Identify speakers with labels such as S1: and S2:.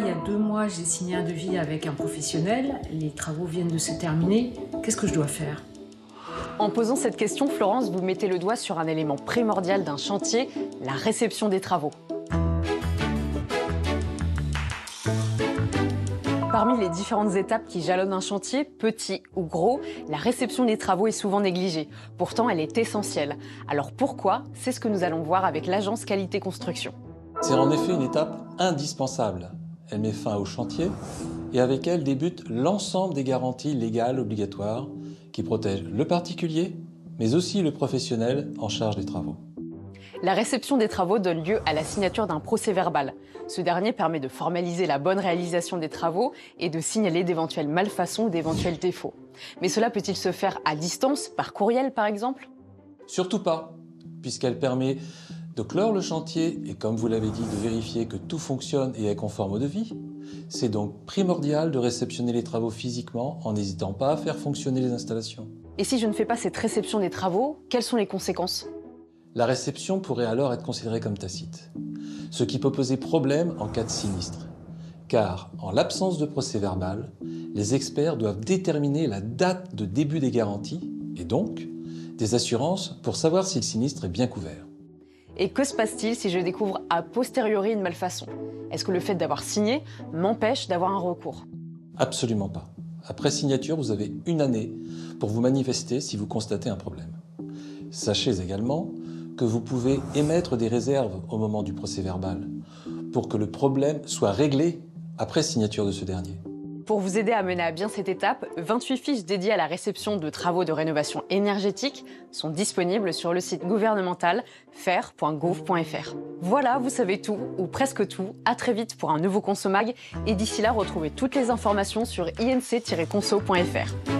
S1: il y a deux mois, j'ai signé un devis avec un professionnel. Les travaux viennent de se terminer. Qu'est-ce que je dois faire?
S2: En posant cette question, Florence, vous mettez le doigt sur un élément primordial d'un chantier, la réception des travaux. Parmi les différentes étapes qui jalonnent un chantier, petit ou gros, la réception des travaux est souvent négligée. Pourtant, elle est essentielle. Alors pourquoi? C'est ce que nous allons voir avec l'agence Qualité Construction.
S3: C'est en effet une étape indispensable. Elle met fin au chantier et avec elle débute l'ensemble des garanties légales obligatoires qui protègent le particulier, mais aussi le professionnel en charge des travaux.
S2: La réception des travaux donne lieu à la signature d'un procès verbal. Ce dernier permet de formaliser la bonne réalisation des travaux et de signaler d'éventuelles malfaçons ou d'éventuels défauts. Mais cela peut-il se faire à distance, par courriel par exemple?
S3: Surtout pas, puisqu'elle permet de clore le chantier et, comme vous l'avez dit, de vérifier que tout fonctionne et est conforme au devis. C'est donc primordial de réceptionner les travaux physiquement en n'hésitant pas à faire fonctionner les installations.
S2: Et si je ne fais pas cette réception des travaux, quelles sont les conséquences?
S3: La réception pourrait alors être considérée comme tacite, ce qui peut poser problème en cas de sinistre. Car, en l'absence de procès verbal, les experts doivent déterminer la date de début des garanties et donc des assurances pour savoir si le sinistre est bien couvert.
S2: Et que se passe-t-il si je découvre a posteriori une malfaçon? Est-ce que le fait d'avoir signé m'empêche d'avoir un recours?
S3: Absolument pas. Après signature, vous avez une année pour vous manifester si vous constatez un problème. Sachez également que vous pouvez émettre des réserves au moment du procès verbal pour que le problème soit réglé après signature de ce dernier.
S2: Pour vous aider à mener à bien cette étape, 28 fiches dédiées à la réception de travaux de rénovation énergétique sont disponibles sur le site gouvernemental fer.gouv.fr. Voilà, vous savez tout, ou presque tout. À très vite pour un nouveau Consomag. Et d'ici là, retrouvez toutes les informations sur inc-conso.fr.